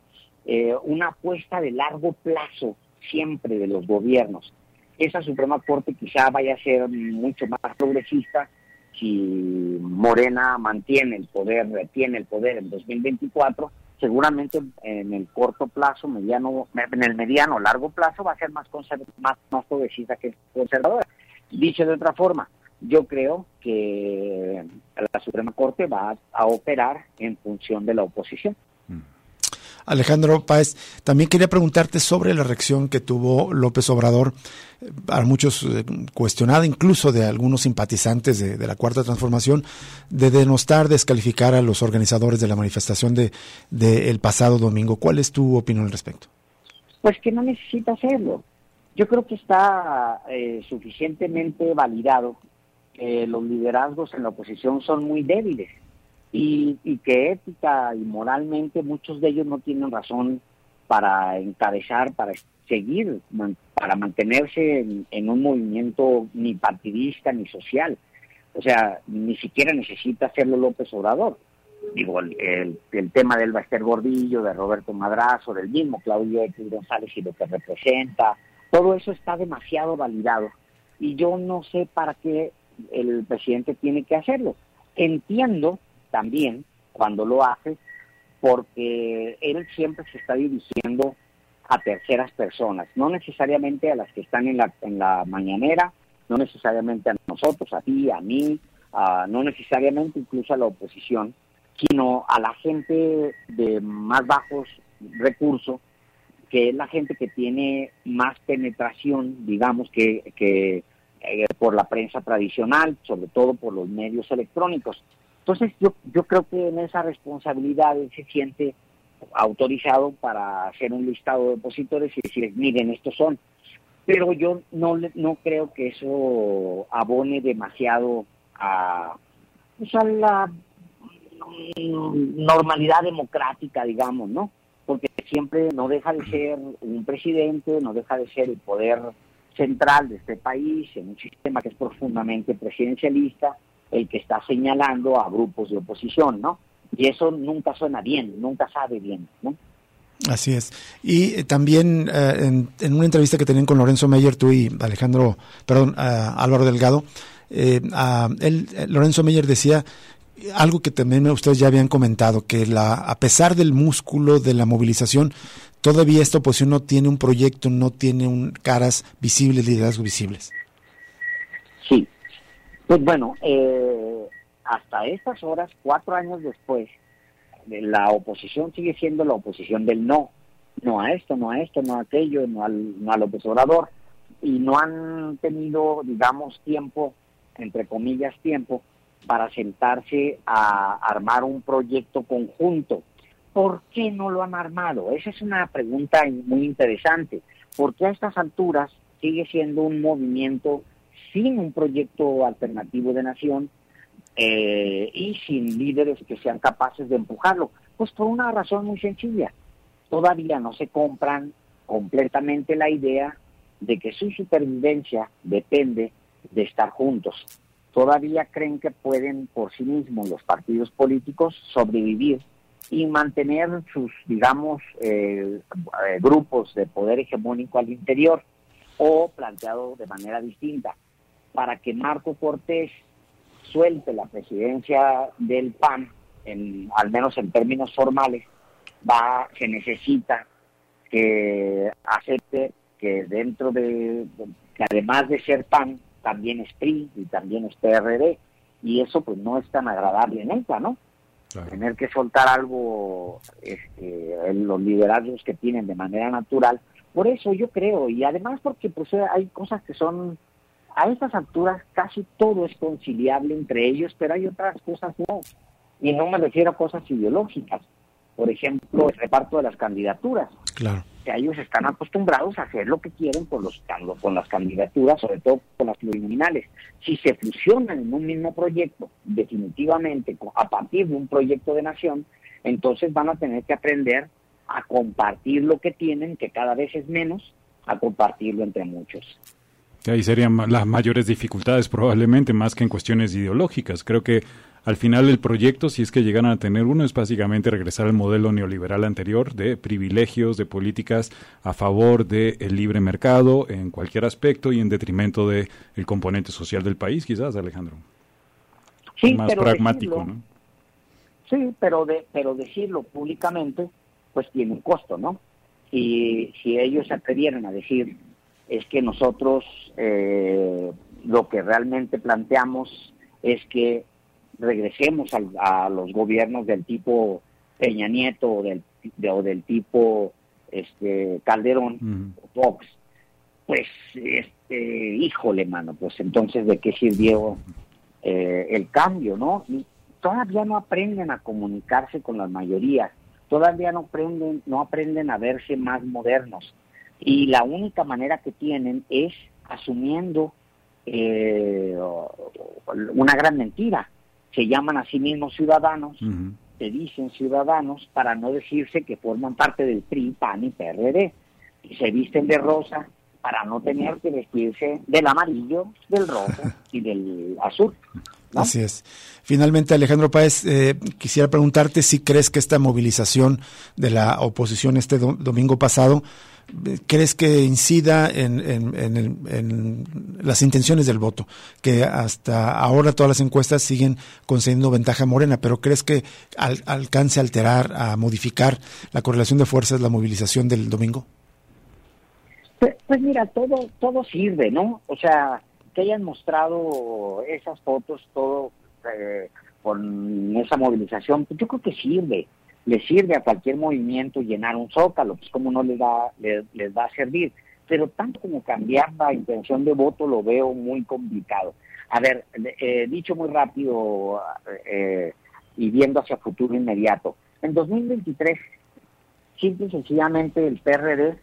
eh, una apuesta de largo plazo siempre de los gobiernos. Esa Suprema Corte quizá vaya a ser mucho más progresista si Morena mantiene el poder, retiene el poder en 2024, seguramente en el corto plazo, mediano, en el mediano largo plazo va a ser más más, más progresista que conservadora. Dicho de otra forma, yo creo que la Suprema Corte va a operar en función de la oposición. Alejandro Páez, también quería preguntarte sobre la reacción que tuvo López Obrador, eh, a muchos eh, cuestionada, incluso de algunos simpatizantes de, la Cuarta Transformación, de denostar, descalificar a los organizadores de la manifestación de, el pasado domingo. ¿Cuál es tu opinión al respecto? Pues que no necesita hacerlo. Yo creo que está eh, suficientemente validado que los liderazgos en la oposición son muy débiles y, que ética y moralmente muchos de ellos no tienen razón para encabezar, para seguir, para mantenerse en, un movimiento ni partidista ni social. O sea, ni siquiera necesita hacerlo López Obrador. Digo, el, el, tema del Baster Gordillo, de Roberto Madrazo, del mismo Claudio X González y lo que representa, todo eso está demasiado validado. Y yo no sé para qué el presidente tiene que hacerlo. Entiendo también cuando lo hace, porque él siempre se está dirigiendo a terceras personas, no necesariamente a las que están en la, en la mañanera, no necesariamente a nosotros, a ti, a mí, no necesariamente incluso a la oposición, sino a la gente de más bajos recursos, que es la gente que tiene más penetración, digamos, que, que eh, por la prensa tradicional, sobre todo por los medios electrónicos. Entonces yo, yo creo que en esa responsabilidad él se siente autorizado para hacer un listado de opositores y decir, miren, estos son. Pero yo no, no creo que eso abone demasiado a, pues, a la normalidad democrática, digamos, ¿no? Porque siempre no deja de ser un presidente, no deja de ser el poder central de este país, en un sistema que es profundamente presidencialista, el que está señalando a grupos de oposición, ¿no? Y eso nunca suena bien, nunca sabe bien, ¿no? Así es. Y eh, también eh, en, una entrevista que tenían con Lorenzo Meyer, tú y Alejandro, perdón, Álvaro Delgado, eh, él, Lorenzo Meyer decía algo que también ustedes ya habían comentado, que la, a pesar del músculo de la movilización, todavía esta oposición no tiene un proyecto, no tiene un, caras visibles, liderazgos visibles. Pues bueno, hasta estas horas, cuatro años después, la oposición sigue siendo la oposición del no, no a esto, no a esto, no a aquello, no al, no al opositor, y no han tenido, digamos, tiempo, entre comillas, tiempo, para sentarse a armar un proyecto conjunto. ¿Por qué no lo han armado? Esa es una pregunta muy interesante. Porque a estas alturas sigue siendo un movimiento sin un proyecto alternativo de nación eh, y sin líderes que sean capaces de empujarlo. Pues por una razón muy sencilla. Todavía no se compran completamente la idea de que su supervivencia depende de estar juntos. Todavía creen que pueden por sí mismos los partidos políticos sobrevivir y mantener sus, digamos, eh, grupos de poder hegemónico al interior o planteado de manera distinta, para que Marco Cortés suelte la presidencia del PAN, en, al menos en términos formales, va, se necesita que acepte que dentro de, que además de ser PAN, también es PRI y también es PRD, y eso pues no es tan agradable nunca, ¿no? Tener que soltar algo, este, los liderazgos que tienen de manera natural. Por eso yo creo, y además porque pues hay cosas que son a estas alturas casi todo es conciliable entre ellos, pero hay otras cosas no. Y no me refiero a cosas ideológicas. Por ejemplo, el reparto de las candidaturas. Claro. Que ellos están acostumbrados a hacer lo que quieren con, los, con las candidaturas, sobre todo con las plurinominales. Si se fusionan en un mismo proyecto, definitivamente, a partir de un proyecto de nación, entonces van a tener que aprender a compartir lo que tienen, que cada vez es menos, a compartirlo entre muchos. Ahí serían las mayores dificultades probablemente, más que en cuestiones ideológicas. Creo que al final el proyecto, si es que llegan a tener uno, es básicamente regresar al modelo neoliberal anterior de privilegios, de políticas a favor del libre mercado en cualquier aspecto y en detrimento del el componente social del país, quizás, Alejandro. Sí, más pragmático, ¿no? Sí, pero, de, pero decirlo públicamente, pues tiene un costo, ¿no? Y si ellos se atrevieran a decir es que nosotros eh, lo que realmente planteamos es que regresemos a, los gobiernos del tipo Peña Nieto o del, o del tipo este Calderón o Fox, pues este híjole mano, pues entonces de qué sirvió eh, el cambio, ¿no? Y todavía no aprenden a comunicarse con las mayorías, todavía no aprenden, no aprenden a verse más modernos y la única manera que tienen es asumiendo eh, una gran mentira. Se llaman a sí mismos ciudadanos, se dicen ciudadanos para no decirse que forman parte del PRI, PAN y PRD. Y se visten de rosa para no tener que vestirse del amarillo, del rojo y del azul. Así es. Finalmente, Alejandro Páez, eh, quisiera preguntarte si crees que esta movilización de la oposición este domingo pasado crees que incida en, las intenciones del voto? Que hasta ahora todas las encuestas siguen concediendo ventaja Morena, pero ¿crees que alcance a alterar, a modificar la correlación de fuerzas, la movilización del domingo? Pues, pues, mira, todo, todo sirve, ¿no? O sea, que hayan mostrado esas fotos, todo eh, con esa movilización, pues yo creo que sirve le sirve a cualquier movimiento llenar un zócalo, pues como no les va, les, va a servir. Pero tanto como cambiar la intención de voto lo veo muy complicado. A ver, eh, dicho muy rápido eh, y viendo hacia futuro inmediato, en 2023, simple y sencillamente el PRD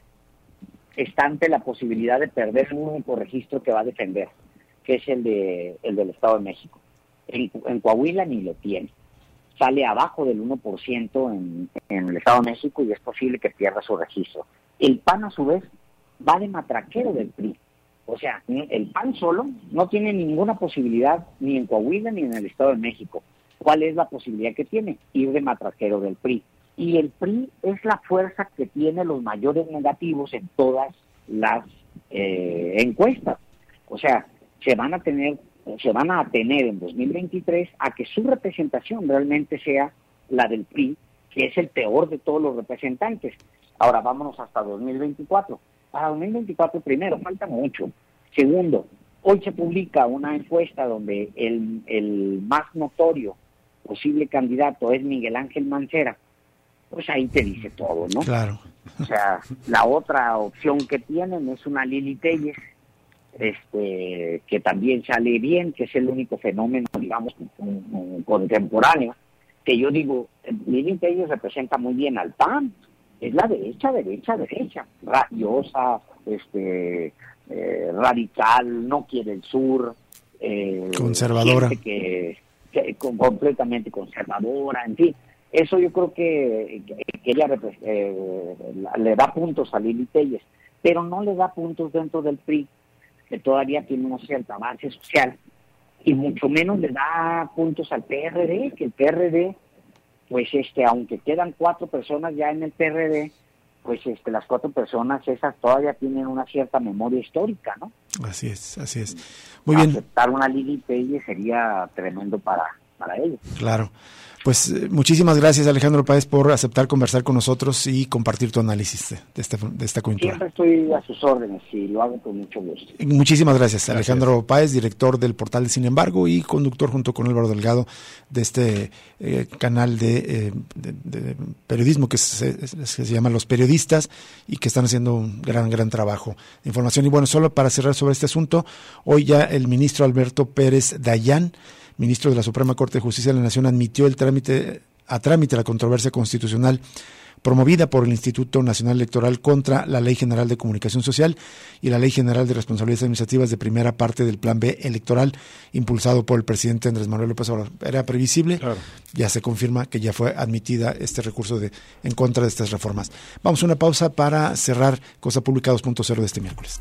está ante la posibilidad de perder un único registro que va a defender, que es el, de, el del Estado de México. en Coahuila ni lo tiene sale abajo del 1% en, en el Estado de México y es posible que pierda su registro. El PAN, a su vez, va de matraquero del PRI. O sea, el PAN solo no tiene ninguna posibilidad ni en Coahuila ni en el Estado de México. ¿cuál es la posibilidad que tiene? Ir de matrajero del PRI. Y el PRI es la fuerza que tiene los mayores negativos en todas las eh, encuestas. O sea, se van a tener se van a tener en 2023 a que su representación realmente sea la del PRI, que es el peor de todos los representantes. Ahora vámonos hasta 2024. Para 2024 primero falta mucho. Segundo, hoy se publica una encuesta donde el, el más notorio posible candidato es Miguel Ángel Mancera. Pues ahí te dice todo, ¿no? Claro. O sea, la otra opción que tienen es una Lili Telles, este, que también sale bien, que es el único fenómeno, digamos, contemporáneo, que yo digo, Lili Telles representa muy bien al PAN, es la derecha, derecha, derecha, radiosa, este, eh, radical, no quiere el sur, eh, conservadora, que, completamente conservadora, en fin, eso yo creo que, que ella eh, le da puntos a Lili Telles, pero no le da puntos dentro del PRI, que todavía tiene una cierta base social, y mucho menos le da puntos al PRD, que el PRD, pues este, aunque quedan cuatro personas ya en el PRD, pues este, las cuatro personas esas todavía tienen una cierta memoria histórica, ¿no? Así es, así es. Muy bien. Aceptar una Lili Pelle sería tremendo para, para ellos. Claro. Pues eh, muchísimas gracias Alejandro Páez por aceptar conversar con nosotros y compartir tu análisis de, este, de esta coyuntura. Siempre estoy a sus órdenes y lo hago con mucho gusto. Muchísimas gracias, Alejandro Páez, director del portal de Sin embargo y conductor junto con Álvaro Delgado de este eh, canal de, eh, periodismo que se, se, llama Los Periodistas y que están haciendo un gran, gran trabajo de información. Y bueno, solo para cerrar sobre este asunto, hoy ya el ministro Alberto Pérez Dayán ministro de la Suprema Corte de Justicia de la Nación, admitió el trámite a trámite la controversia constitucional promovida por el Instituto Nacional Electoral contra la Ley General de Comunicación Social y la Ley General de Responsabilidades Administrativas de primera parte del Plan B electoral impulsado por el presidente Andrés Manuel López Obrador. Era previsible, ya se confirma que ya fue admitida este recurso de en contra de estas reformas. Vamos a una pausa para cerrar Cosa Pública 2.0 de este miércoles.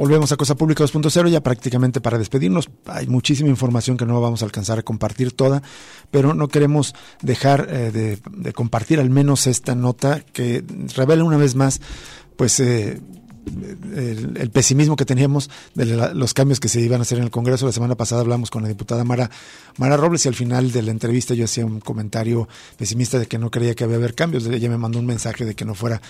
Volvemos a Cosa Pública 2.0 ya prácticamente para despedirnos. Hay muchísima información que no vamos a alcanzar a compartir toda, pero no queremos dejar eh, de, de, compartir al menos esta nota que revela una vez más pues eh, el, pesimismo que teníamos de los cambios que se iban a hacer en el Congreso. La semana pasada hablamos con la diputada Mara, Mara Robles y al final de la entrevista yo hacía un comentario pesimista de que no creía que había haber cambios. Ella me mandó un mensaje de que no fuera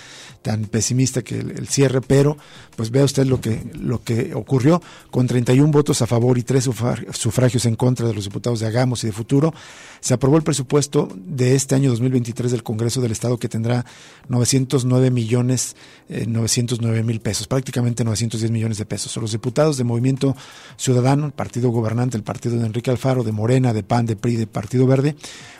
tan pesimista que el, cierre, pero pues vea usted lo que, lo que ocurrió con 31 votos a favor y tres sufragios en contra de los diputados de Agamos y de Futuro. Se aprobó el presupuesto de este año 2023 del Congreso del Estado que tendrá 909 millones 909 eh, mil pesos, prácticamente 910 millones de pesos. Los diputados de Movimiento Ciudadano, el partido gobernante, el partido de Enrique Alfaro, de Morena, de PAN, de PRI, de Partido Verde,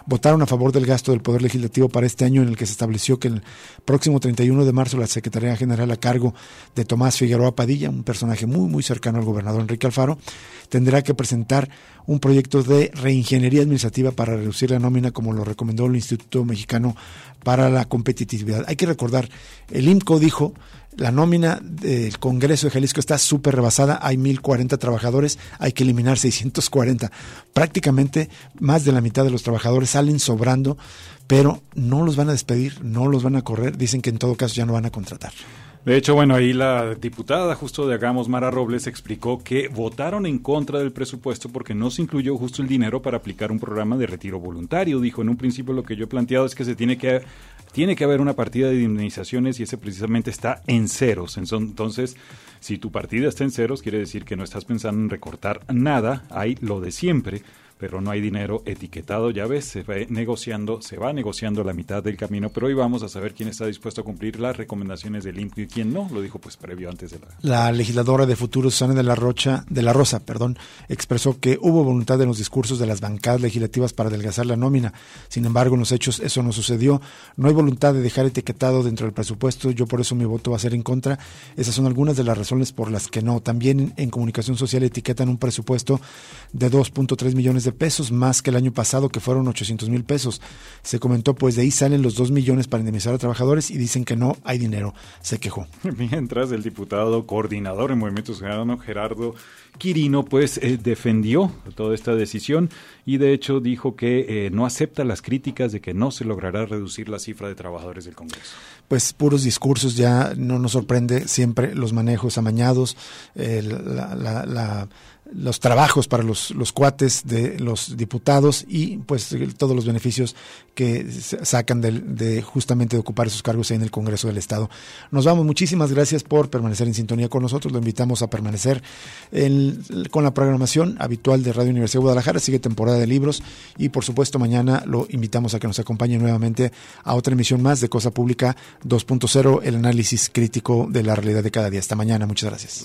votaron a favor del gasto del Poder Legislativo para este año en el que se estableció que el próximo 31 de marzo la Secretaría General a cargo de Tomás Figueroa Padilla, un personaje muy, muy cercano al gobernador Enrique Alfaro, tendrá que presentar un proyecto de reingeniería administrativa para reducir la nómina como lo recomendó el Instituto Mexicano para la Competitividad. Hay que recordar, el IMCO dijo la nómina del Congreso de Jalisco está súper rebasada, hay 1.040 trabajadores, hay que eliminar 640. Prácticamente más de la mitad de los trabajadores salen sobrando, pero no los van a despedir, no los van a correr, dicen que en todo caso ya no van a contratar. De hecho, bueno, ahí la diputada justo de Hagamos, Mara Robles, explicó que votaron en contra del presupuesto porque no se incluyó justo el dinero para aplicar un programa de retiro voluntario. Dijo, en un principio lo que yo he planteado es que se tiene que, tiene que haber una partida de indemnizaciones y ese precisamente está en ceros. Entonces, si tu partida está en ceros, quiere decir que no estás pensando en recortar nada, hay lo de siempre pero no hay dinero etiquetado. Ya ves, se va negociando, se va negociando la mitad del camino, pero hoy vamos a saber quién está dispuesto a cumplir las recomendaciones del INPI y quién no. Lo dijo pues previo antes de la. La legisladora de Futuro, Susana de la Rocha, de la Rosa, perdón, expresó que hubo voluntad en los discursos de las bancadas legislativas para adelgazar la nómina. Sin embargo, en los hechos eso no sucedió. No hay voluntad de dejar etiquetado dentro del presupuesto. Yo por eso mi voto va a ser en contra. Esas son algunas de las razones por las que no. También en comunicación social etiquetan un presupuesto de 2.3 millones de pesos, más que el año pasado, que fueron 800 mil pesos. Se comentó, pues de ahí salen los 2 millones para indemnizar a trabajadores y dicen que no hay dinero. Se quejó. Mientras el diputado coordinador en Movimiento Ciudadano, Gerardo Quirino, pues eh, defendió toda esta decisión y de hecho dijo que eh, no acepta las críticas de que no se logrará reducir la cifra de trabajadores del Congreso. Pues puros discursos, ya no nos sorprende siempre los manejos amañados, la los trabajos para los, los cuates de los diputados y pues todos los beneficios que sacan de, justamente de ocupar esos cargos en el Congreso del Estado. Nos vamos, muchísimas gracias por permanecer en sintonía con nosotros, lo invitamos a permanecer con la programación habitual de Radio Universidad de Guadalajara, sigue temporada de libros y por supuesto mañana lo invitamos a que nos acompañe nuevamente a otra emisión más de Cosa Pública 2.0, el análisis crítico de la realidad de cada día. Hasta mañana, muchas gracias.